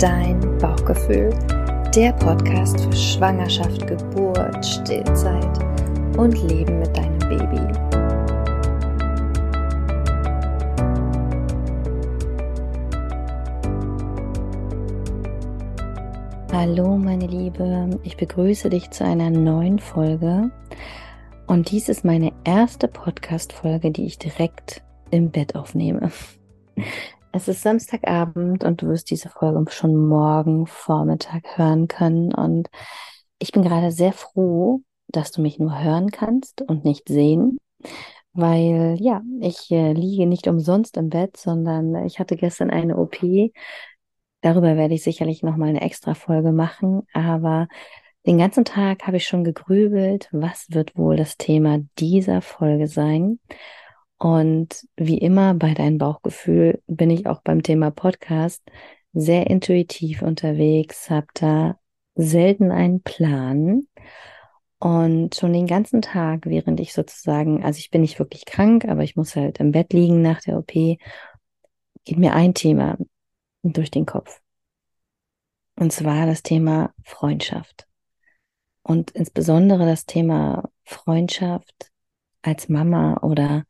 dein Bauchgefühl, der Podcast für Schwangerschaft, Geburt, Stillzeit und Leben mit deinem Baby. Hallo meine Liebe, ich begrüße dich zu einer neuen Folge und dies ist meine erste Podcast-Folge, die ich direkt im Bett aufnehme. Es ist Samstagabend und du wirst diese Folge schon morgen Vormittag hören können. Und ich bin gerade sehr froh, dass du mich nur hören kannst und nicht sehen, weil ja, ich äh, liege nicht umsonst im Bett, sondern ich hatte gestern eine OP. Darüber werde ich sicherlich noch mal eine extra Folge machen, aber den ganzen Tag habe ich schon gegrübelt, was wird wohl das Thema dieser Folge sein? Und wie immer bei deinem Bauchgefühl bin ich auch beim Thema Podcast sehr intuitiv unterwegs, habe da selten einen Plan. Und schon den ganzen Tag, während ich sozusagen, also ich bin nicht wirklich krank, aber ich muss halt im Bett liegen nach der OP, geht mir ein Thema durch den Kopf. Und zwar das Thema Freundschaft. Und insbesondere das Thema Freundschaft als Mama oder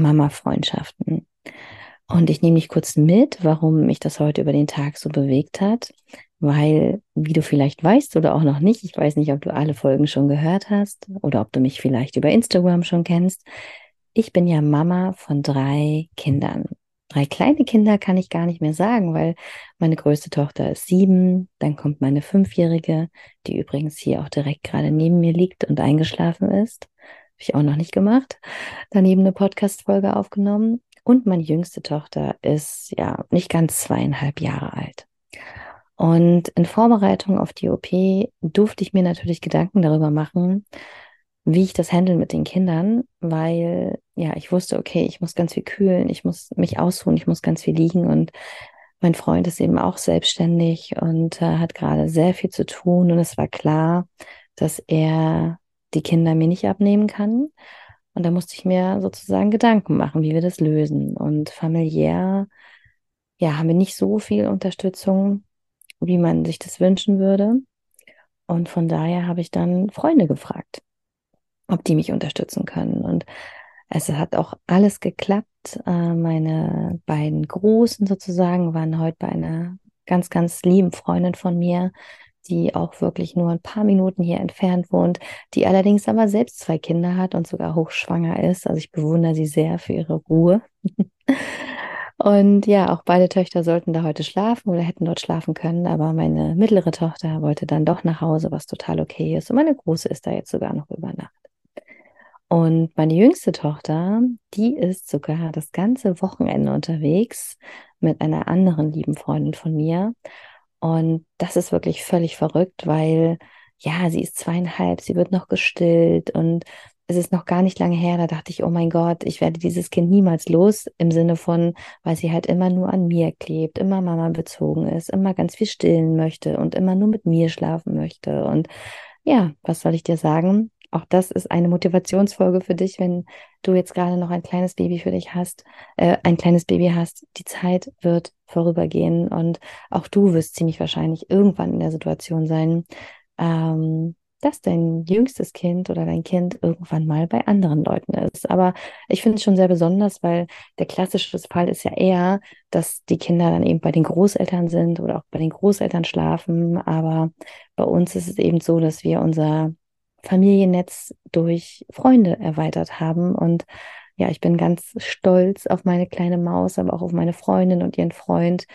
Mama-Freundschaften. Und ich nehme dich kurz mit, warum mich das heute über den Tag so bewegt hat, weil, wie du vielleicht weißt oder auch noch nicht, ich weiß nicht, ob du alle Folgen schon gehört hast oder ob du mich vielleicht über Instagram schon kennst. Ich bin ja Mama von drei Kindern. Drei kleine Kinder kann ich gar nicht mehr sagen, weil meine größte Tochter ist sieben, dann kommt meine fünfjährige, die übrigens hier auch direkt gerade neben mir liegt und eingeschlafen ist ich auch noch nicht gemacht. Daneben eine Podcast-Folge aufgenommen. Und meine jüngste Tochter ist ja nicht ganz zweieinhalb Jahre alt. Und in Vorbereitung auf die OP durfte ich mir natürlich Gedanken darüber machen, wie ich das handeln mit den Kindern, weil ja, ich wusste, okay, ich muss ganz viel kühlen, ich muss mich ausruhen, ich muss ganz viel liegen und mein Freund ist eben auch selbstständig und äh, hat gerade sehr viel zu tun und es war klar, dass er die Kinder mir nicht abnehmen kann. Und da musste ich mir sozusagen Gedanken machen, wie wir das lösen. Und familiär, ja, haben wir nicht so viel Unterstützung, wie man sich das wünschen würde. Und von daher habe ich dann Freunde gefragt, ob die mich unterstützen können. Und es hat auch alles geklappt. Äh, meine beiden Großen sozusagen waren heute bei einer ganz, ganz lieben Freundin von mir, die auch wirklich nur ein paar Minuten hier entfernt wohnt, die allerdings aber selbst zwei Kinder hat und sogar hochschwanger ist. Also ich bewundere sie sehr für ihre Ruhe. und ja, auch beide Töchter sollten da heute schlafen oder hätten dort schlafen können, aber meine mittlere Tochter wollte dann doch nach Hause, was total okay ist. Und meine große ist da jetzt sogar noch über Nacht. Und meine jüngste Tochter, die ist sogar das ganze Wochenende unterwegs mit einer anderen lieben Freundin von mir. Und das ist wirklich völlig verrückt, weil ja, sie ist zweieinhalb, sie wird noch gestillt und es ist noch gar nicht lange her, da dachte ich, oh mein Gott, ich werde dieses Kind niemals los, im Sinne von, weil sie halt immer nur an mir klebt, immer Mama bezogen ist, immer ganz viel stillen möchte und immer nur mit mir schlafen möchte. Und ja, was soll ich dir sagen? Auch das ist eine Motivationsfolge für dich, wenn du jetzt gerade noch ein kleines Baby für dich hast, äh, ein kleines Baby hast. Die Zeit wird vorübergehen und auch du wirst ziemlich wahrscheinlich irgendwann in der Situation sein, ähm, dass dein jüngstes Kind oder dein Kind irgendwann mal bei anderen Leuten ist. Aber ich finde es schon sehr besonders, weil der klassische Fall ist ja eher, dass die Kinder dann eben bei den Großeltern sind oder auch bei den Großeltern schlafen. Aber bei uns ist es eben so, dass wir unser Familiennetz durch Freunde erweitert haben. Und ja, ich bin ganz stolz auf meine kleine Maus, aber auch auf meine Freundin und ihren Freund,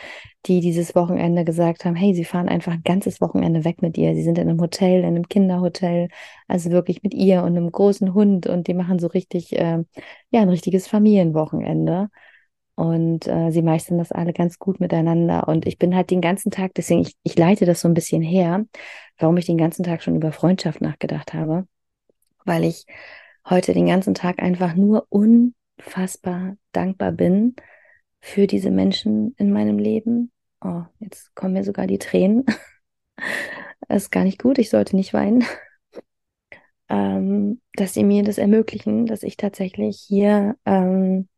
die dieses Wochenende gesagt haben, hey, sie fahren einfach ein ganzes Wochenende weg mit ihr. Sie sind in einem Hotel, in einem Kinderhotel, also wirklich mit ihr und einem großen Hund und die machen so richtig, äh, ja, ein richtiges Familienwochenende. Und äh, sie meistern das alle ganz gut miteinander. Und ich bin halt den ganzen Tag, deswegen, ich, ich leite das so ein bisschen her, warum ich den ganzen Tag schon über Freundschaft nachgedacht habe. Weil ich heute den ganzen Tag einfach nur unfassbar dankbar bin für diese Menschen in meinem Leben. Oh, jetzt kommen mir sogar die Tränen. das ist gar nicht gut, ich sollte nicht weinen. Ähm, dass sie mir das ermöglichen, dass ich tatsächlich hier ähm,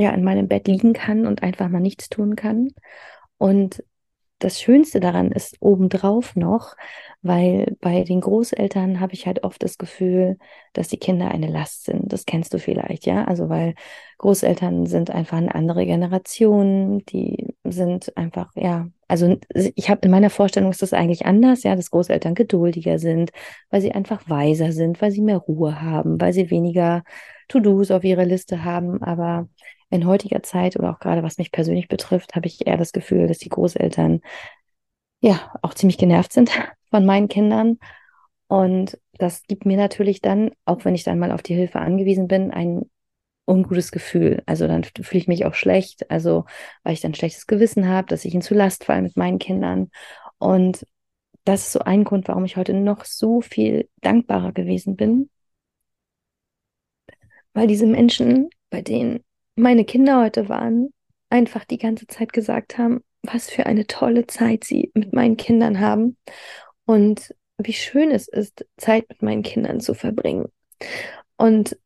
ja in meinem Bett liegen kann und einfach mal nichts tun kann. Und das Schönste daran ist obendrauf noch, weil bei den Großeltern habe ich halt oft das Gefühl, dass die Kinder eine Last sind. Das kennst du vielleicht, ja? Also weil Großeltern sind einfach eine andere Generation, die sind einfach, ja, also ich habe in meiner Vorstellung ist das eigentlich anders, ja, dass Großeltern geduldiger sind, weil sie einfach weiser sind, weil sie mehr Ruhe haben, weil sie weniger To-Dos auf ihrer Liste haben, aber in heutiger Zeit oder auch gerade was mich persönlich betrifft, habe ich eher das Gefühl, dass die Großeltern ja auch ziemlich genervt sind von meinen Kindern. Und das gibt mir natürlich dann, auch wenn ich dann mal auf die Hilfe angewiesen bin, ein ungutes Gefühl. Also dann fühle ich mich auch schlecht, also weil ich dann schlechtes Gewissen habe, dass ich ihnen zu Last falle mit meinen Kindern. Und das ist so ein Grund, warum ich heute noch so viel dankbarer gewesen bin, weil diese Menschen, bei denen meine Kinder heute waren, einfach die ganze Zeit gesagt haben, was für eine tolle Zeit sie mit meinen Kindern haben und wie schön es ist, Zeit mit meinen Kindern zu verbringen. Und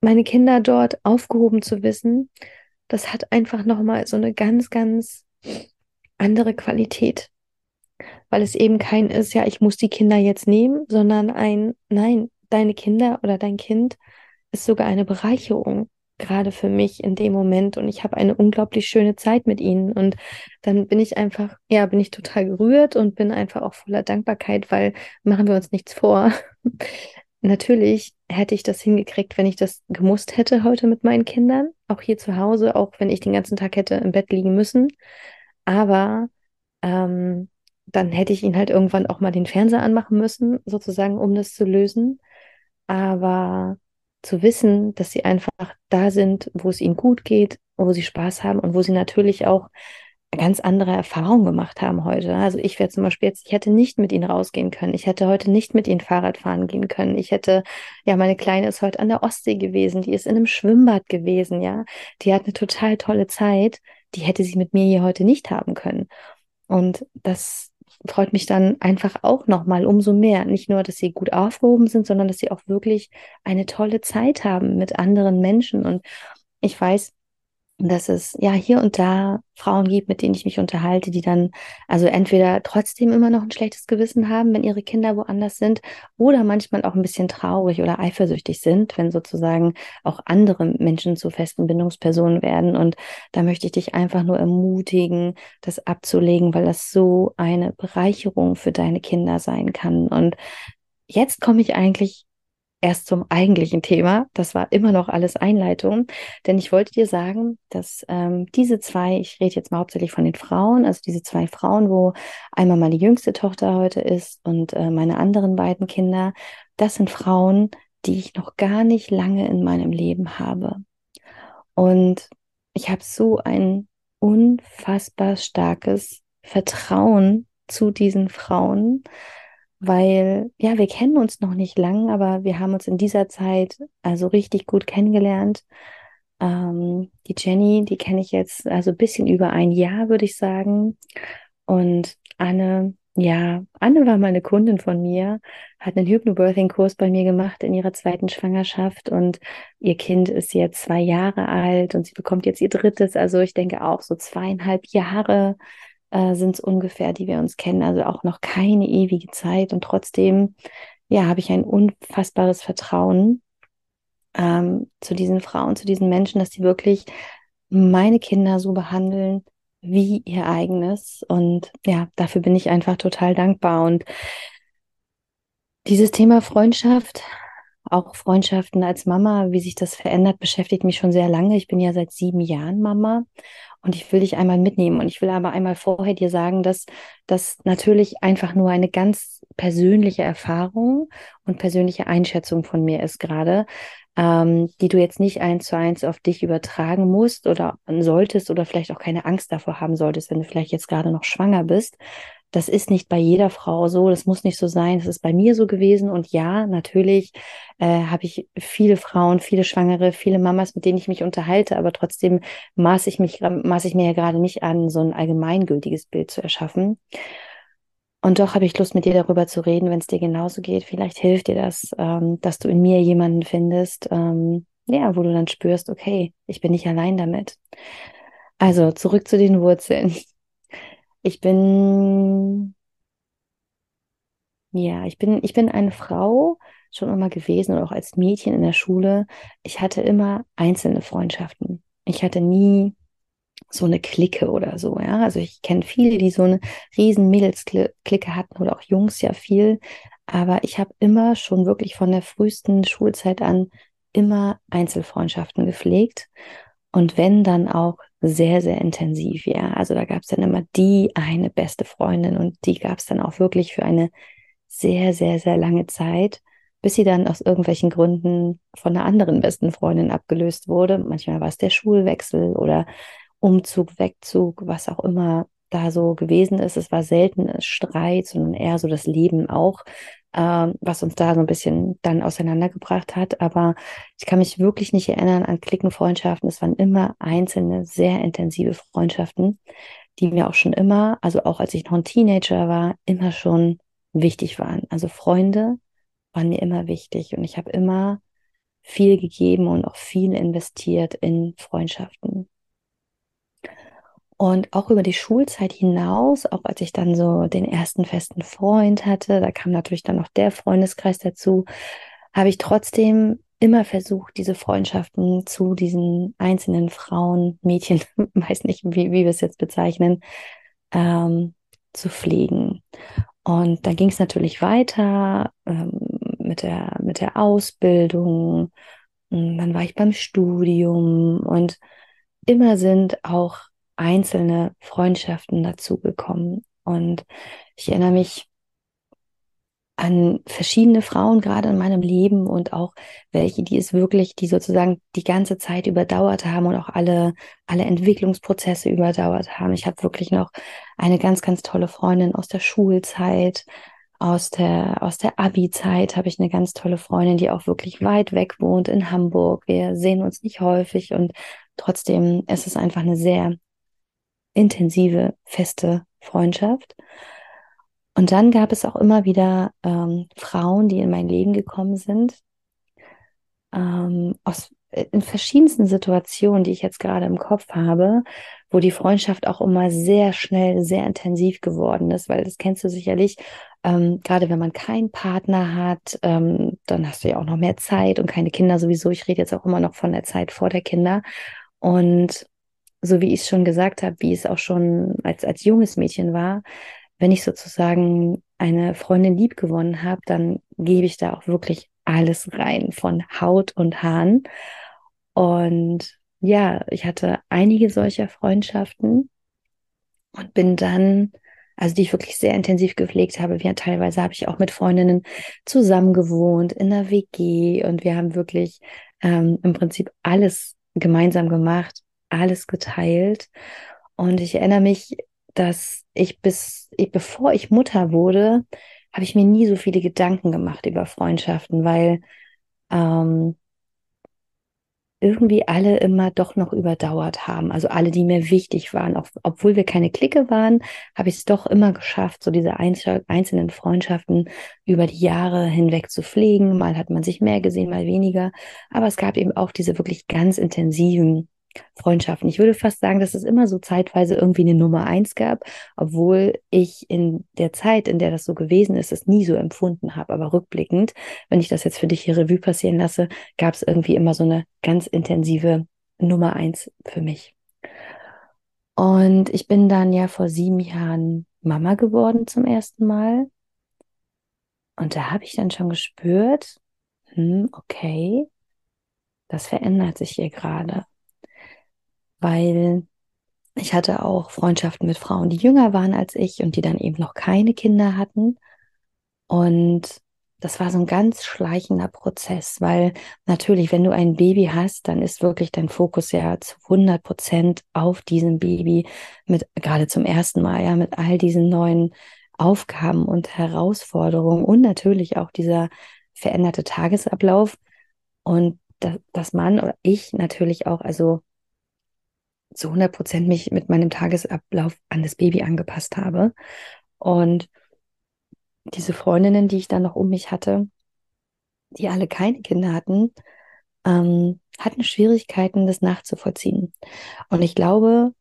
meine Kinder dort aufgehoben zu wissen, das hat einfach nochmal so eine ganz, ganz andere Qualität. Weil es eben kein ist, ja, ich muss die Kinder jetzt nehmen, sondern ein, nein, deine Kinder oder dein Kind ist sogar eine Bereicherung gerade für mich in dem Moment und ich habe eine unglaublich schöne Zeit mit ihnen und dann bin ich einfach, ja, bin ich total gerührt und bin einfach auch voller Dankbarkeit, weil machen wir uns nichts vor. Natürlich hätte ich das hingekriegt, wenn ich das gemusst hätte heute mit meinen Kindern, auch hier zu Hause, auch wenn ich den ganzen Tag hätte im Bett liegen müssen. Aber ähm, dann hätte ich ihn halt irgendwann auch mal den Fernseher anmachen müssen, sozusagen, um das zu lösen. Aber zu wissen, dass sie einfach da sind, wo es ihnen gut geht, wo sie Spaß haben und wo sie natürlich auch ganz andere Erfahrungen gemacht haben heute. Also ich wäre zum Beispiel jetzt, ich hätte nicht mit ihnen rausgehen können. Ich hätte heute nicht mit ihnen Fahrrad fahren gehen können. Ich hätte, ja, meine Kleine ist heute an der Ostsee gewesen, die ist in einem Schwimmbad gewesen, ja. Die hat eine total tolle Zeit. Die hätte sie mit mir hier heute nicht haben können. Und das, freut mich dann einfach auch nochmal umso mehr. Nicht nur, dass sie gut aufgehoben sind, sondern dass sie auch wirklich eine tolle Zeit haben mit anderen Menschen. Und ich weiß, dass es ja hier und da Frauen gibt, mit denen ich mich unterhalte, die dann also entweder trotzdem immer noch ein schlechtes Gewissen haben, wenn ihre Kinder woanders sind, oder manchmal auch ein bisschen traurig oder eifersüchtig sind, wenn sozusagen auch andere Menschen zu festen Bindungspersonen werden. Und da möchte ich dich einfach nur ermutigen, das abzulegen, weil das so eine Bereicherung für deine Kinder sein kann. Und jetzt komme ich eigentlich erst zum eigentlichen Thema. Das war immer noch alles Einleitung, denn ich wollte dir sagen, dass ähm, diese zwei, ich rede jetzt mal hauptsächlich von den Frauen, also diese zwei Frauen, wo einmal meine jüngste Tochter heute ist und äh, meine anderen beiden Kinder, das sind Frauen, die ich noch gar nicht lange in meinem Leben habe. Und ich habe so ein unfassbar starkes Vertrauen zu diesen Frauen, weil ja, wir kennen uns noch nicht lang, aber wir haben uns in dieser Zeit also richtig gut kennengelernt. Ähm, die Jenny, die kenne ich jetzt also ein bisschen über ein Jahr, würde ich sagen. Und Anne, ja, Anne war mal eine Kundin von mir, hat einen Hypnobirthing-Kurs bei mir gemacht in ihrer zweiten Schwangerschaft und ihr Kind ist jetzt zwei Jahre alt und sie bekommt jetzt ihr drittes. Also ich denke auch so zweieinhalb Jahre äh, sind es ungefähr, die wir uns kennen. Also auch noch keine ewige Zeit. Und trotzdem, ja, habe ich ein unfassbares Vertrauen ähm, zu diesen Frauen, zu diesen Menschen, dass sie wirklich meine Kinder so behandeln wie ihr eigenes. Und ja, dafür bin ich einfach total dankbar. Und dieses Thema Freundschaft, auch Freundschaften als Mama, wie sich das verändert, beschäftigt mich schon sehr lange. Ich bin ja seit sieben Jahren Mama und ich will dich einmal mitnehmen. Und ich will aber einmal vorher dir sagen, dass das natürlich einfach nur eine ganz persönliche Erfahrung und persönliche Einschätzung von mir ist gerade, ähm, die du jetzt nicht eins zu eins auf dich übertragen musst oder solltest oder vielleicht auch keine Angst davor haben solltest, wenn du vielleicht jetzt gerade noch schwanger bist, das ist nicht bei jeder Frau so, das muss nicht so sein, das ist bei mir so gewesen. Und ja, natürlich äh, habe ich viele Frauen, viele Schwangere, viele Mamas, mit denen ich mich unterhalte, aber trotzdem maße ich, mich, maß ich mir ja gerade nicht an, so ein allgemeingültiges Bild zu erschaffen. Und doch habe ich Lust, mit dir darüber zu reden, wenn es dir genauso geht. Vielleicht hilft dir das, ähm, dass du in mir jemanden findest, ähm, ja, wo du dann spürst, okay, ich bin nicht allein damit. Also zurück zu den Wurzeln. Ich bin, ja, ich bin, ich bin eine Frau schon immer gewesen und auch als Mädchen in der Schule. Ich hatte immer einzelne Freundschaften. Ich hatte nie so eine Clique oder so, ja. Also ich kenne viele, die so eine riesen Mädels-Clique hatten oder auch Jungs ja viel. Aber ich habe immer schon wirklich von der frühesten Schulzeit an immer Einzelfreundschaften gepflegt. Und wenn dann auch sehr, sehr intensiv, ja. Also da gab es dann immer die eine beste Freundin und die gab es dann auch wirklich für eine sehr, sehr, sehr lange Zeit, bis sie dann aus irgendwelchen Gründen von einer anderen besten Freundin abgelöst wurde. Manchmal war es der Schulwechsel oder Umzug, Wegzug, was auch immer da so gewesen ist. Es war selten Streit, sondern eher so das Leben auch, äh, was uns da so ein bisschen dann auseinandergebracht hat. Aber ich kann mich wirklich nicht erinnern an Klickenfreundschaften. Es waren immer einzelne, sehr intensive Freundschaften, die mir auch schon immer, also auch als ich noch ein Teenager war, immer schon wichtig waren. Also Freunde waren mir immer wichtig und ich habe immer viel gegeben und auch viel investiert in Freundschaften. Und auch über die Schulzeit hinaus, auch als ich dann so den ersten festen Freund hatte, da kam natürlich dann noch der Freundeskreis dazu, habe ich trotzdem immer versucht, diese Freundschaften zu diesen einzelnen Frauen, Mädchen, weiß nicht, wie, wie wir es jetzt bezeichnen, ähm, zu pflegen. Und dann ging es natürlich weiter ähm, mit, der, mit der Ausbildung. Und dann war ich beim Studium und immer sind auch einzelne Freundschaften dazugekommen. Und ich erinnere mich an verschiedene Frauen gerade in meinem Leben und auch welche, die es wirklich, die sozusagen die ganze Zeit überdauert haben und auch alle, alle Entwicklungsprozesse überdauert haben. Ich habe wirklich noch eine ganz, ganz tolle Freundin aus der Schulzeit, aus der, aus der Abi-Zeit habe ich eine ganz tolle Freundin, die auch wirklich weit weg wohnt in Hamburg. Wir sehen uns nicht häufig und trotzdem ist es einfach eine sehr intensive, feste Freundschaft. Und dann gab es auch immer wieder ähm, Frauen, die in mein Leben gekommen sind, ähm, aus, in verschiedensten Situationen, die ich jetzt gerade im Kopf habe, wo die Freundschaft auch immer sehr schnell, sehr intensiv geworden ist, weil das kennst du sicherlich, ähm, gerade wenn man keinen Partner hat, ähm, dann hast du ja auch noch mehr Zeit und keine Kinder sowieso. Ich rede jetzt auch immer noch von der Zeit vor der Kinder. Und so wie ich es schon gesagt habe, wie es auch schon als, als junges Mädchen war, wenn ich sozusagen eine Freundin lieb gewonnen habe, dann gebe ich da auch wirklich alles rein von Haut und Haaren. Und ja, ich hatte einige solcher Freundschaften und bin dann, also die ich wirklich sehr intensiv gepflegt habe. Wir teilweise habe ich auch mit Freundinnen zusammen gewohnt in der WG und wir haben wirklich ähm, im Prinzip alles gemeinsam gemacht alles geteilt. Und ich erinnere mich, dass ich bis, ich, bevor ich Mutter wurde, habe ich mir nie so viele Gedanken gemacht über Freundschaften, weil ähm, irgendwie alle immer doch noch überdauert haben. Also alle, die mir wichtig waren. Auch, obwohl wir keine Clique waren, habe ich es doch immer geschafft, so diese einzelnen Freundschaften über die Jahre hinweg zu pflegen. Mal hat man sich mehr gesehen, mal weniger. Aber es gab eben auch diese wirklich ganz intensiven Freundschaften. Ich würde fast sagen, dass es immer so zeitweise irgendwie eine Nummer eins gab, obwohl ich in der Zeit, in der das so gewesen ist, es nie so empfunden habe. Aber rückblickend, wenn ich das jetzt für dich hier Revue passieren lasse, gab es irgendwie immer so eine ganz intensive Nummer eins für mich. Und ich bin dann ja vor sieben Jahren Mama geworden zum ersten Mal. Und da habe ich dann schon gespürt, hm, okay, das verändert sich hier gerade weil ich hatte auch Freundschaften mit Frauen, die jünger waren als ich und die dann eben noch keine Kinder hatten. Und das war so ein ganz schleichender Prozess, weil natürlich, wenn du ein Baby hast, dann ist wirklich dein Fokus ja zu 100 Prozent auf diesem Baby, mit gerade zum ersten Mal, ja, mit all diesen neuen Aufgaben und Herausforderungen und natürlich auch dieser veränderte Tagesablauf und dass man oder ich natürlich auch, also zu 100 Prozent mich mit meinem Tagesablauf an das Baby angepasst habe. Und diese Freundinnen, die ich dann noch um mich hatte, die alle keine Kinder hatten, ähm, hatten Schwierigkeiten, das nachzuvollziehen. Und ich glaube,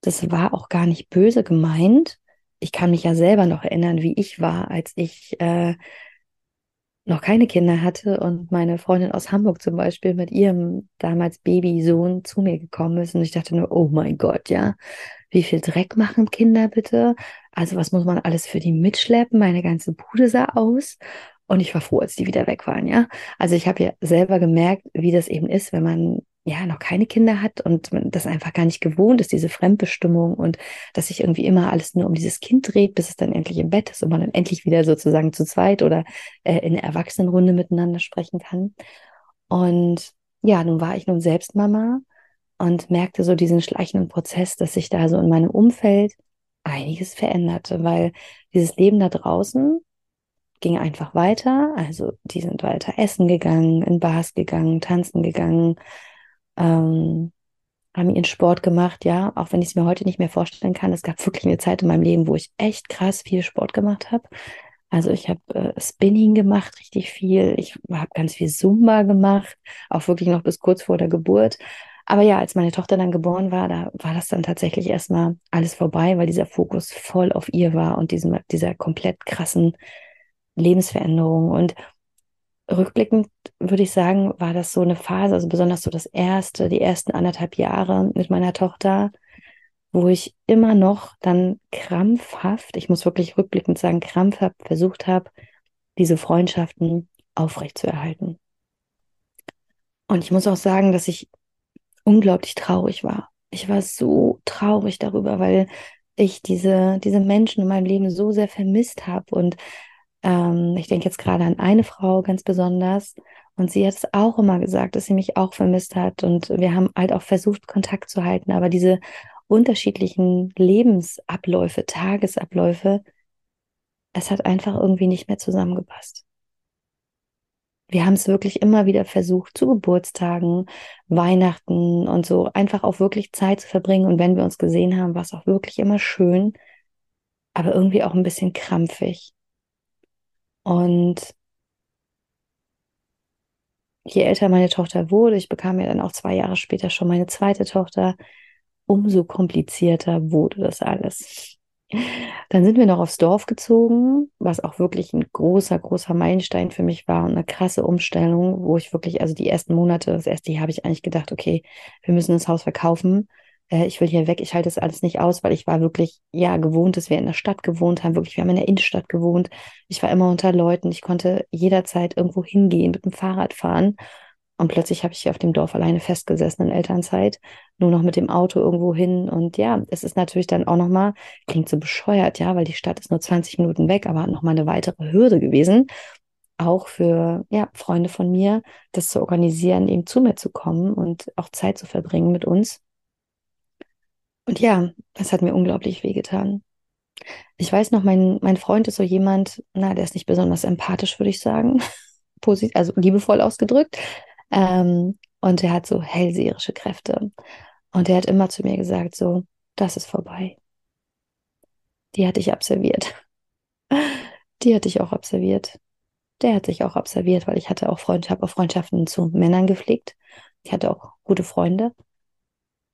das war auch gar nicht böse gemeint. Ich kann mich ja selber noch erinnern, wie ich war, als ich äh, noch keine Kinder hatte und meine Freundin aus Hamburg zum Beispiel mit ihrem damals Babysohn zu mir gekommen ist und ich dachte nur, oh mein Gott, ja, wie viel Dreck machen Kinder bitte? Also was muss man alles für die mitschleppen? Meine ganze Bude sah aus und ich war froh, als die wieder weg waren, ja. Also ich habe ja selber gemerkt, wie das eben ist, wenn man ja noch keine Kinder hat und das einfach gar nicht gewohnt ist, diese Fremdbestimmung und dass sich irgendwie immer alles nur um dieses Kind dreht, bis es dann endlich im Bett ist und man dann endlich wieder sozusagen zu zweit oder äh, in der Erwachsenenrunde miteinander sprechen kann. Und ja, nun war ich nun selbst Mama und merkte so diesen schleichenden Prozess, dass sich da so in meinem Umfeld einiges veränderte, weil dieses Leben da draußen ging einfach weiter. Also die sind weiter essen gegangen, in Bars gegangen, tanzen gegangen, ähm, haben ihren Sport gemacht, ja, auch wenn ich es mir heute nicht mehr vorstellen kann. Es gab wirklich eine Zeit in meinem Leben, wo ich echt krass viel Sport gemacht habe. Also ich habe äh, Spinning gemacht, richtig viel. Ich habe ganz viel Zumba gemacht, auch wirklich noch bis kurz vor der Geburt. Aber ja, als meine Tochter dann geboren war, da war das dann tatsächlich erstmal alles vorbei, weil dieser Fokus voll auf ihr war und diesem, dieser komplett krassen Lebensveränderung. Und rückblickend würde ich sagen, war das so eine Phase, also besonders so das erste, die ersten anderthalb Jahre mit meiner Tochter, wo ich immer noch dann krampfhaft, ich muss wirklich rückblickend sagen, krampfhaft versucht habe, diese Freundschaften aufrechtzuerhalten. Und ich muss auch sagen, dass ich unglaublich traurig war. Ich war so traurig darüber, weil ich diese, diese Menschen in meinem Leben so sehr vermisst habe und ähm, ich denke jetzt gerade an eine Frau ganz besonders. Und sie hat es auch immer gesagt, dass sie mich auch vermisst hat. Und wir haben halt auch versucht, Kontakt zu halten. Aber diese unterschiedlichen Lebensabläufe, Tagesabläufe, es hat einfach irgendwie nicht mehr zusammengepasst. Wir haben es wirklich immer wieder versucht, zu Geburtstagen, Weihnachten und so, einfach auch wirklich Zeit zu verbringen. Und wenn wir uns gesehen haben, war es auch wirklich immer schön, aber irgendwie auch ein bisschen krampfig. Und je älter meine Tochter wurde, ich bekam ja dann auch zwei Jahre später schon meine zweite Tochter, umso komplizierter wurde das alles. Dann sind wir noch aufs Dorf gezogen, was auch wirklich ein großer, großer Meilenstein für mich war und eine krasse Umstellung, wo ich wirklich, also die ersten Monate, das erste Jahr habe ich eigentlich gedacht, okay, wir müssen das Haus verkaufen äh, ich will hier weg, ich halte das alles nicht aus, weil ich war wirklich, ja, gewohnt, dass wir in der Stadt gewohnt haben, wirklich, wir haben in der Innenstadt gewohnt. Ich war immer unter Leuten, ich konnte jederzeit irgendwo hingehen, mit dem Fahrrad fahren. Und plötzlich habe ich hier auf dem Dorf alleine festgesessen in Elternzeit, nur noch mit dem Auto irgendwo hin. Und ja, es ist natürlich dann auch nochmal, klingt so bescheuert, ja, weil die Stadt ist nur 20 Minuten weg, aber nochmal eine weitere Hürde gewesen, auch für ja, Freunde von mir, das zu organisieren, eben zu mir zu kommen und auch Zeit zu verbringen mit uns. Und ja, das hat mir unglaublich wehgetan. Ich weiß noch, mein, mein Freund ist so jemand, na, der ist nicht besonders empathisch, würde ich sagen. Posit also liebevoll ausgedrückt. Ähm, und er hat so hellseherische Kräfte. Und er hat immer zu mir gesagt, so, das ist vorbei. Die hatte ich observiert. Die hatte ich auch observiert. Der hat sich auch observiert, weil ich hatte auch Freund, habe auch Freundschaften zu Männern gepflegt. Ich hatte auch gute Freunde.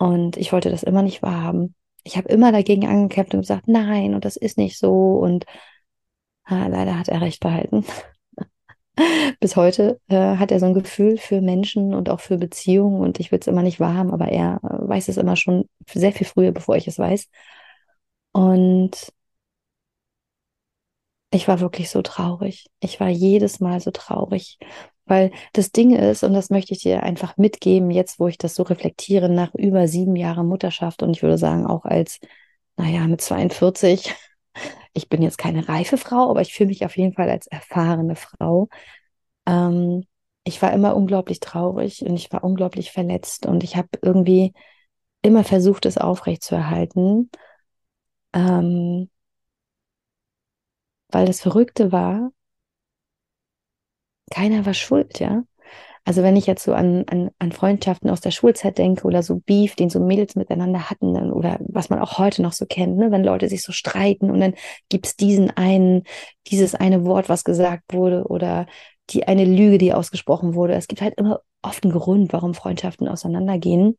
Und ich wollte das immer nicht wahrhaben. Ich habe immer dagegen angekämpft und gesagt, nein, und das ist nicht so. Und ah, leider hat er recht behalten. Bis heute äh, hat er so ein Gefühl für Menschen und auch für Beziehungen und ich will es immer nicht wahrhaben, aber er äh, weiß es immer schon sehr viel früher, bevor ich es weiß. Und ich war wirklich so traurig. Ich war jedes Mal so traurig, weil das Ding ist, und das möchte ich dir einfach mitgeben, jetzt wo ich das so reflektiere, nach über sieben Jahren Mutterschaft und ich würde sagen auch als, naja, mit 42, ich bin jetzt keine reife Frau, aber ich fühle mich auf jeden Fall als erfahrene Frau. Ähm, ich war immer unglaublich traurig und ich war unglaublich verletzt und ich habe irgendwie immer versucht, es aufrechtzuerhalten. Ähm, weil das Verrückte war, keiner war schuld, ja. Also wenn ich jetzt so an, an, an Freundschaften aus der Schulzeit denke oder so Beef, den so Mädels miteinander hatten dann, oder was man auch heute noch so kennt, ne? wenn Leute sich so streiten und dann gibt's diesen einen, dieses eine Wort, was gesagt wurde oder die eine Lüge, die ausgesprochen wurde. Es gibt halt immer oft einen Grund, warum Freundschaften auseinandergehen.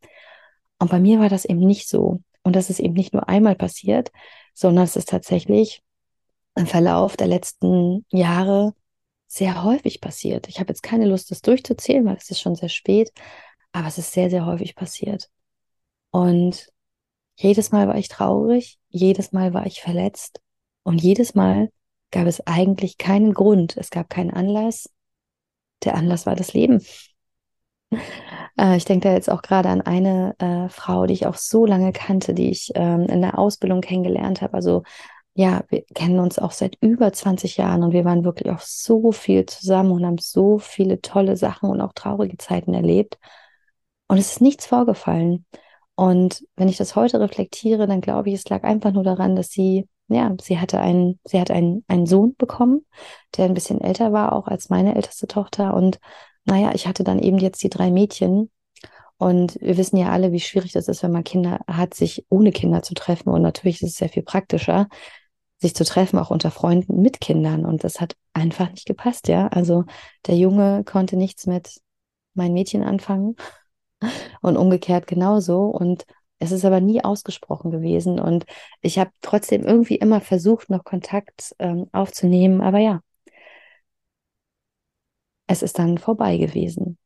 Und bei mir war das eben nicht so. und das ist eben nicht nur einmal passiert, sondern es ist tatsächlich im Verlauf der letzten Jahre sehr häufig passiert. Ich habe jetzt keine Lust, das durchzuzählen, weil es ist schon sehr spät, aber es ist sehr, sehr häufig passiert. Und jedes Mal war ich traurig, jedes Mal war ich verletzt und jedes Mal gab es eigentlich keinen Grund, es gab keinen Anlass. Der Anlass war das Leben. Äh, ich denke da jetzt auch gerade an eine äh, Frau, die ich auch so lange kannte, die ich ähm, in der Ausbildung kennengelernt habe. Also ja, wir kennen uns auch seit über 20 Jahren und wir waren wirklich auch so viel zusammen und haben so viele tolle Sachen und auch traurige Zeiten erlebt. Und es ist nichts vorgefallen. Und wenn ich das heute reflektiere, dann glaube ich, es lag einfach nur daran, dass sie, ja, sie hatte einen, sie hat einen, einen Sohn bekommen, der ein bisschen älter war, auch als meine älteste Tochter. Und naja, ich hatte dann eben jetzt die drei Mädchen. Und wir wissen ja alle, wie schwierig das ist, wenn man Kinder hat, sich ohne Kinder zu treffen. Und natürlich ist es sehr viel praktischer, sich zu treffen, auch unter Freunden mit Kindern. Und das hat einfach nicht gepasst, ja. Also der Junge konnte nichts mit meinen Mädchen anfangen und umgekehrt genauso. Und es ist aber nie ausgesprochen gewesen. Und ich habe trotzdem irgendwie immer versucht, noch Kontakt ähm, aufzunehmen. Aber ja, es ist dann vorbei gewesen.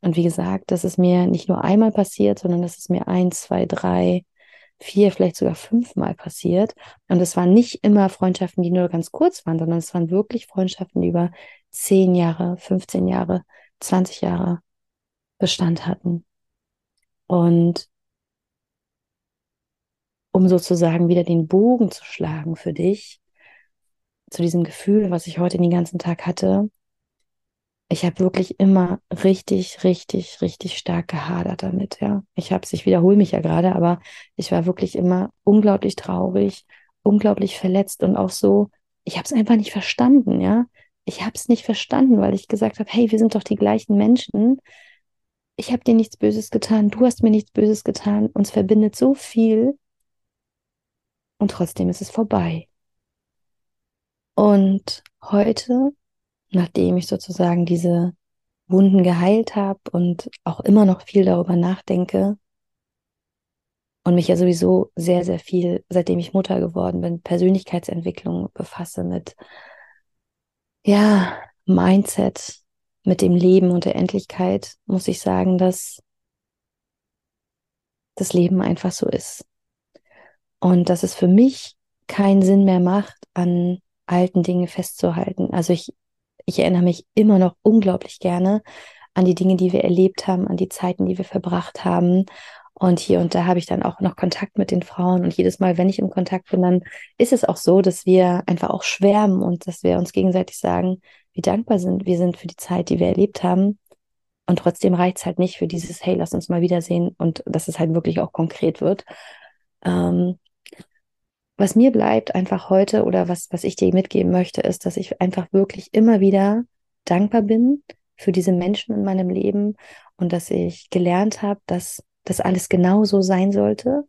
Und wie gesagt, das ist mir nicht nur einmal passiert, sondern das ist mir ein, zwei, drei, vier, vielleicht sogar fünfmal passiert. Und es waren nicht immer Freundschaften, die nur ganz kurz waren, sondern es waren wirklich Freundschaften, die über zehn Jahre, 15 Jahre, 20 Jahre Bestand hatten. Und um sozusagen wieder den Bogen zu schlagen für dich, zu diesem Gefühl, was ich heute den ganzen Tag hatte, ich habe wirklich immer richtig, richtig, richtig stark gehadert damit, ja. Ich habe ich wiederhole mich ja gerade, aber ich war wirklich immer unglaublich traurig, unglaublich verletzt und auch so, ich habe es einfach nicht verstanden, ja. Ich habe es nicht verstanden, weil ich gesagt habe, hey, wir sind doch die gleichen Menschen. Ich habe dir nichts Böses getan, du hast mir nichts Böses getan. Uns verbindet so viel und trotzdem ist es vorbei. Und heute nachdem ich sozusagen diese Wunden geheilt habe und auch immer noch viel darüber nachdenke und mich ja sowieso sehr, sehr viel, seitdem ich Mutter geworden bin, Persönlichkeitsentwicklung befasse mit, ja, Mindset, mit dem Leben und der Endlichkeit, muss ich sagen, dass das Leben einfach so ist. Und dass es für mich keinen Sinn mehr macht, an alten Dinge festzuhalten. Also ich ich erinnere mich immer noch unglaublich gerne an die Dinge, die wir erlebt haben, an die Zeiten, die wir verbracht haben. Und hier und da habe ich dann auch noch Kontakt mit den Frauen. Und jedes Mal, wenn ich im Kontakt bin, dann ist es auch so, dass wir einfach auch schwärmen und dass wir uns gegenseitig sagen, wie dankbar sind wir sind für die Zeit, die wir erlebt haben. Und trotzdem reicht es halt nicht für dieses, hey, lass uns mal wiedersehen und dass es halt wirklich auch konkret wird. Ähm, was mir bleibt einfach heute oder was, was ich dir mitgeben möchte, ist, dass ich einfach wirklich immer wieder dankbar bin für diese Menschen in meinem Leben und dass ich gelernt habe, dass das alles genau so sein sollte,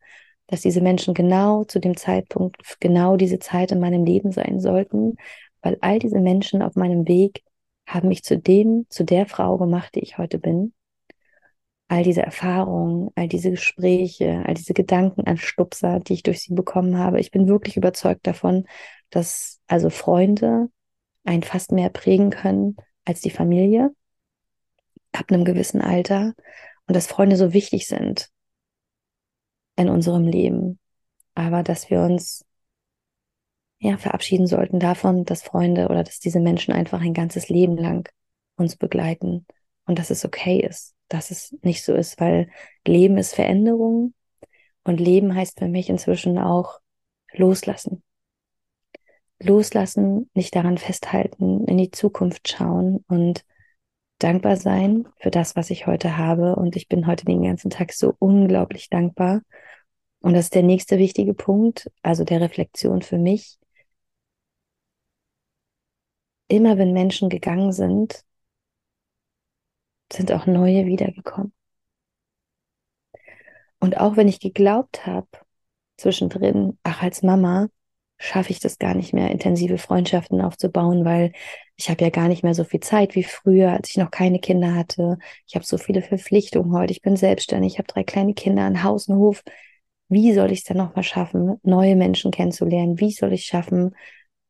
dass diese Menschen genau zu dem Zeitpunkt, genau diese Zeit in meinem Leben sein sollten, weil all diese Menschen auf meinem Weg haben mich zu dem, zu der Frau gemacht, die ich heute bin all diese Erfahrungen, all diese Gespräche, all diese Gedankenanstupser, die ich durch sie bekommen habe. Ich bin wirklich überzeugt davon, dass also Freunde einen fast mehr prägen können als die Familie ab einem gewissen Alter und dass Freunde so wichtig sind in unserem Leben, aber dass wir uns ja verabschieden sollten davon, dass Freunde oder dass diese Menschen einfach ein ganzes Leben lang uns begleiten und dass es okay ist dass es nicht so ist, weil Leben ist Veränderung und Leben heißt für mich inzwischen auch loslassen. Loslassen, nicht daran festhalten, in die Zukunft schauen und dankbar sein für das, was ich heute habe. Und ich bin heute den ganzen Tag so unglaublich dankbar. Und das ist der nächste wichtige Punkt, also der Reflexion für mich. Immer wenn Menschen gegangen sind, sind auch neue wiedergekommen. Und auch wenn ich geglaubt habe, zwischendrin, ach, als Mama schaffe ich das gar nicht mehr, intensive Freundschaften aufzubauen, weil ich habe ja gar nicht mehr so viel Zeit wie früher, als ich noch keine Kinder hatte. Ich habe so viele Verpflichtungen heute. Ich bin selbstständig, ich habe drei kleine Kinder, ein Haus, einen Hof. Wie soll ich es denn nochmal schaffen, neue Menschen kennenzulernen? Wie soll ich schaffen,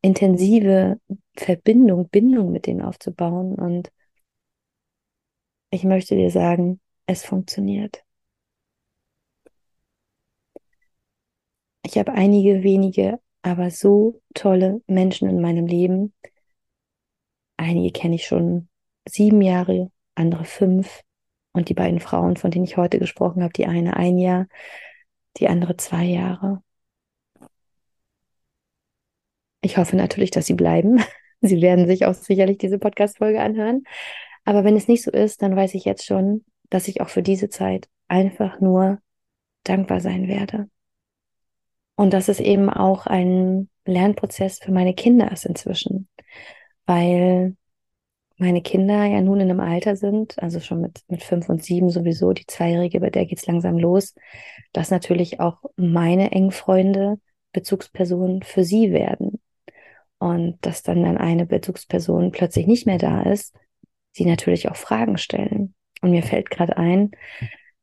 intensive Verbindung, Bindung mit denen aufzubauen? Und ich möchte dir sagen, es funktioniert. Ich habe einige wenige, aber so tolle Menschen in meinem Leben. Einige kenne ich schon sieben Jahre, andere fünf. Und die beiden Frauen, von denen ich heute gesprochen habe, die eine ein Jahr, die andere zwei Jahre. Ich hoffe natürlich, dass sie bleiben. Sie werden sich auch sicherlich diese Podcast-Folge anhören. Aber wenn es nicht so ist, dann weiß ich jetzt schon, dass ich auch für diese Zeit einfach nur dankbar sein werde. Und dass es eben auch ein Lernprozess für meine Kinder ist inzwischen, weil meine Kinder ja nun in einem Alter sind, also schon mit, mit fünf und sieben sowieso, die Zweijährige, bei der geht's langsam los, dass natürlich auch meine engen Freunde Bezugspersonen für sie werden. Und dass dann dann eine Bezugsperson plötzlich nicht mehr da ist, sie natürlich auch Fragen stellen. Und mir fällt gerade ein,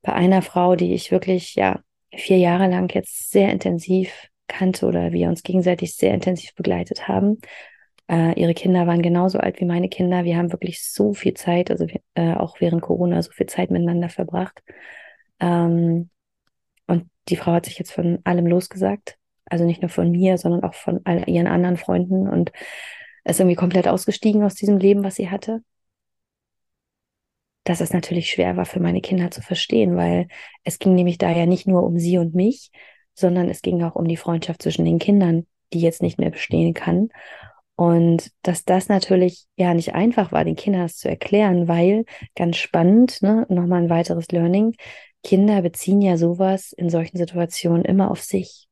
bei einer Frau, die ich wirklich, ja, vier Jahre lang jetzt sehr intensiv kannte oder wir uns gegenseitig sehr intensiv begleitet haben. Äh, ihre Kinder waren genauso alt wie meine Kinder. Wir haben wirklich so viel Zeit, also äh, auch während Corona, so viel Zeit miteinander verbracht. Ähm, und die Frau hat sich jetzt von allem losgesagt. Also nicht nur von mir, sondern auch von all ihren anderen Freunden und ist irgendwie komplett ausgestiegen aus diesem Leben, was sie hatte dass es natürlich schwer war für meine Kinder zu verstehen, weil es ging nämlich da ja nicht nur um sie und mich, sondern es ging auch um die Freundschaft zwischen den Kindern, die jetzt nicht mehr bestehen kann. Und dass das natürlich ja nicht einfach war, den Kindern das zu erklären, weil ganz spannend, ne, nochmal ein weiteres Learning, Kinder beziehen ja sowas in solchen Situationen immer auf sich.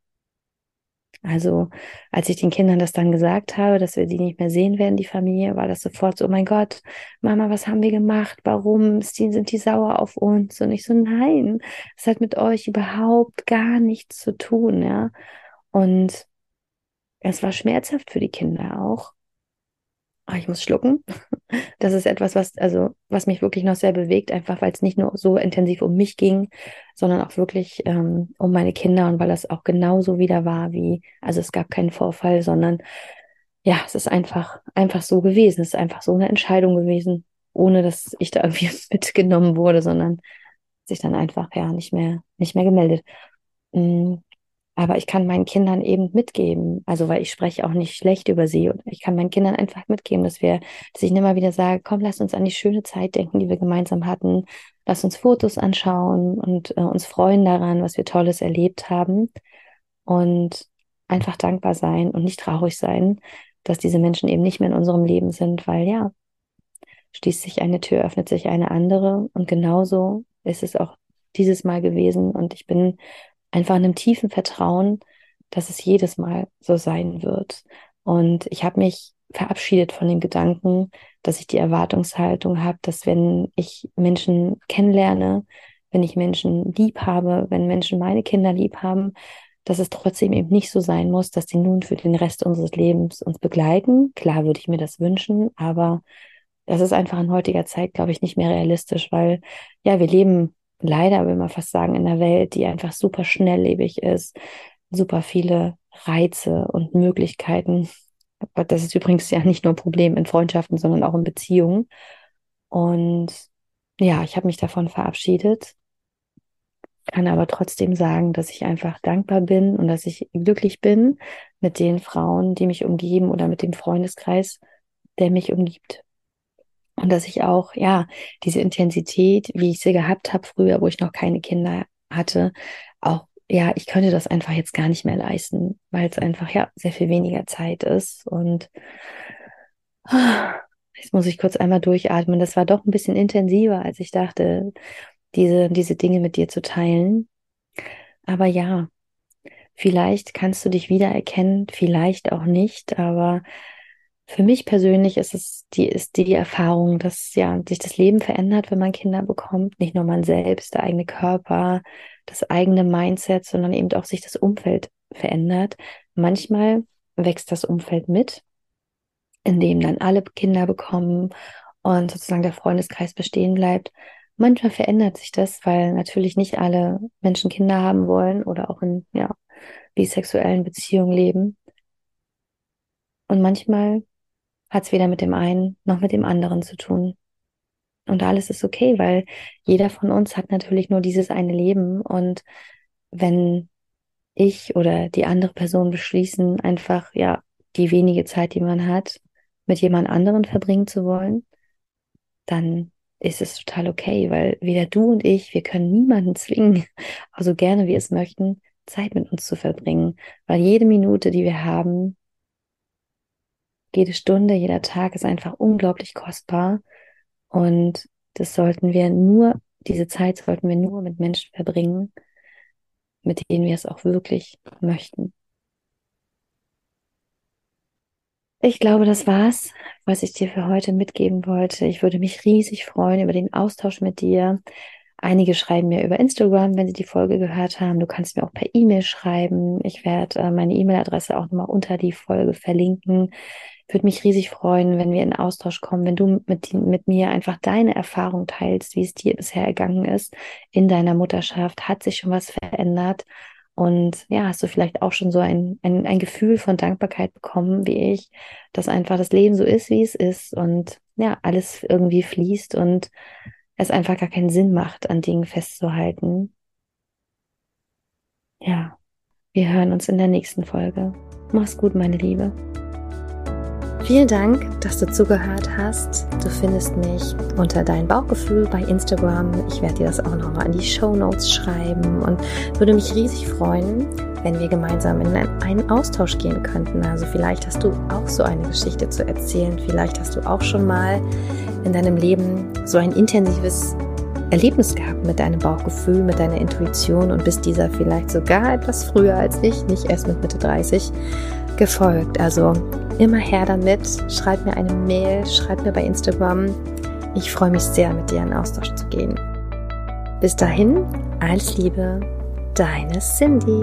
Also als ich den Kindern das dann gesagt habe, dass wir die nicht mehr sehen werden, die Familie, war das sofort so, oh mein Gott, Mama, was haben wir gemacht? Warum sind die sauer auf uns? Und ich so, nein, es hat mit euch überhaupt gar nichts zu tun, ja. Und es war schmerzhaft für die Kinder auch. Oh, ich muss schlucken. Das ist etwas, was, also, was mich wirklich noch sehr bewegt, einfach weil es nicht nur so intensiv um mich ging, sondern auch wirklich ähm, um meine Kinder und weil das auch genauso wieder war wie, also es gab keinen Vorfall, sondern ja, es ist einfach, einfach so gewesen. Es ist einfach so eine Entscheidung gewesen, ohne dass ich da irgendwie mitgenommen wurde, sondern sich dann einfach ja nicht mehr, nicht mehr gemeldet. Mm, aber ich kann meinen Kindern eben mitgeben, also weil ich spreche auch nicht schlecht über sie. Und ich kann meinen Kindern einfach mitgeben, dass wir, dass ich immer wieder sage, komm, lass uns an die schöne Zeit denken, die wir gemeinsam hatten, lass uns Fotos anschauen und äh, uns freuen daran, was wir Tolles erlebt haben. Und einfach dankbar sein und nicht traurig sein, dass diese Menschen eben nicht mehr in unserem Leben sind, weil ja, schließt sich eine Tür, öffnet sich eine andere. Und genauso ist es auch dieses Mal gewesen. Und ich bin einfach in einem tiefen Vertrauen, dass es jedes Mal so sein wird. Und ich habe mich verabschiedet von dem Gedanken, dass ich die Erwartungshaltung habe, dass wenn ich Menschen kennenlerne, wenn ich Menschen lieb habe, wenn Menschen meine Kinder lieb haben, dass es trotzdem eben nicht so sein muss, dass die nun für den Rest unseres Lebens uns begleiten. Klar würde ich mir das wünschen, aber das ist einfach in heutiger Zeit, glaube ich, nicht mehr realistisch, weil ja, wir leben leider, will man fast sagen, in einer Welt, die einfach super schnelllebig ist, super viele Reize und Möglichkeiten. Das ist übrigens ja nicht nur ein Problem in Freundschaften, sondern auch in Beziehungen. Und ja, ich habe mich davon verabschiedet, kann aber trotzdem sagen, dass ich einfach dankbar bin und dass ich glücklich bin mit den Frauen, die mich umgeben oder mit dem Freundeskreis, der mich umgibt. Und dass ich auch, ja, diese Intensität, wie ich sie gehabt habe früher, wo ich noch keine Kinder hatte, auch, ja, ich könnte das einfach jetzt gar nicht mehr leisten, weil es einfach, ja, sehr viel weniger Zeit ist. Und jetzt muss ich kurz einmal durchatmen. Das war doch ein bisschen intensiver, als ich dachte, diese, diese Dinge mit dir zu teilen. Aber ja, vielleicht kannst du dich wiedererkennen, vielleicht auch nicht, aber für mich persönlich ist es die, ist die Erfahrung, dass ja sich das Leben verändert, wenn man Kinder bekommt. Nicht nur man selbst, der eigene Körper, das eigene Mindset, sondern eben auch sich das Umfeld verändert. Manchmal wächst das Umfeld mit, in dem dann alle Kinder bekommen und sozusagen der Freundeskreis bestehen bleibt. Manchmal verändert sich das, weil natürlich nicht alle Menschen Kinder haben wollen oder auch in ja, bisexuellen Beziehungen leben. Und manchmal hat es weder mit dem einen noch mit dem anderen zu tun. Und alles ist okay, weil jeder von uns hat natürlich nur dieses eine Leben. Und wenn ich oder die andere Person beschließen, einfach ja die wenige Zeit, die man hat, mit jemand anderen verbringen zu wollen, dann ist es total okay, weil weder du und ich, wir können niemanden zwingen, also gerne wir es möchten, Zeit mit uns zu verbringen, weil jede Minute, die wir haben, jede Stunde, jeder Tag ist einfach unglaublich kostbar und das sollten wir nur, diese Zeit sollten wir nur mit Menschen verbringen, mit denen wir es auch wirklich möchten. Ich glaube, das war's, was ich dir für heute mitgeben wollte. Ich würde mich riesig freuen über den Austausch mit dir. Einige schreiben mir über Instagram, wenn sie die Folge gehört haben. Du kannst mir auch per E-Mail schreiben. Ich werde äh, meine E-Mail-Adresse auch nochmal unter die Folge verlinken würde mich riesig freuen, wenn wir in Austausch kommen, wenn du mit, mit mir einfach deine Erfahrung teilst, wie es dir bisher ergangen ist in deiner Mutterschaft. Hat sich schon was verändert? Und ja, hast du vielleicht auch schon so ein, ein, ein Gefühl von Dankbarkeit bekommen, wie ich, dass einfach das Leben so ist, wie es ist und ja, alles irgendwie fließt und es einfach gar keinen Sinn macht, an Dingen festzuhalten. Ja, wir hören uns in der nächsten Folge. Mach's gut, meine Liebe. Vielen Dank, dass du zugehört hast. Du findest mich unter dein Bauchgefühl bei Instagram. Ich werde dir das auch nochmal in die Show Notes schreiben und würde mich riesig freuen, wenn wir gemeinsam in einen Austausch gehen könnten. Also vielleicht hast du auch so eine Geschichte zu erzählen. Vielleicht hast du auch schon mal in deinem Leben so ein intensives Erlebnis gehabt mit deinem Bauchgefühl, mit deiner Intuition und bist dieser vielleicht sogar etwas früher als ich, nicht erst mit Mitte 30, gefolgt. Also immer her damit. Schreib mir eine Mail, schreib mir bei Instagram. Ich freue mich sehr, mit dir in Austausch zu gehen. Bis dahin, alles Liebe, deine Cindy.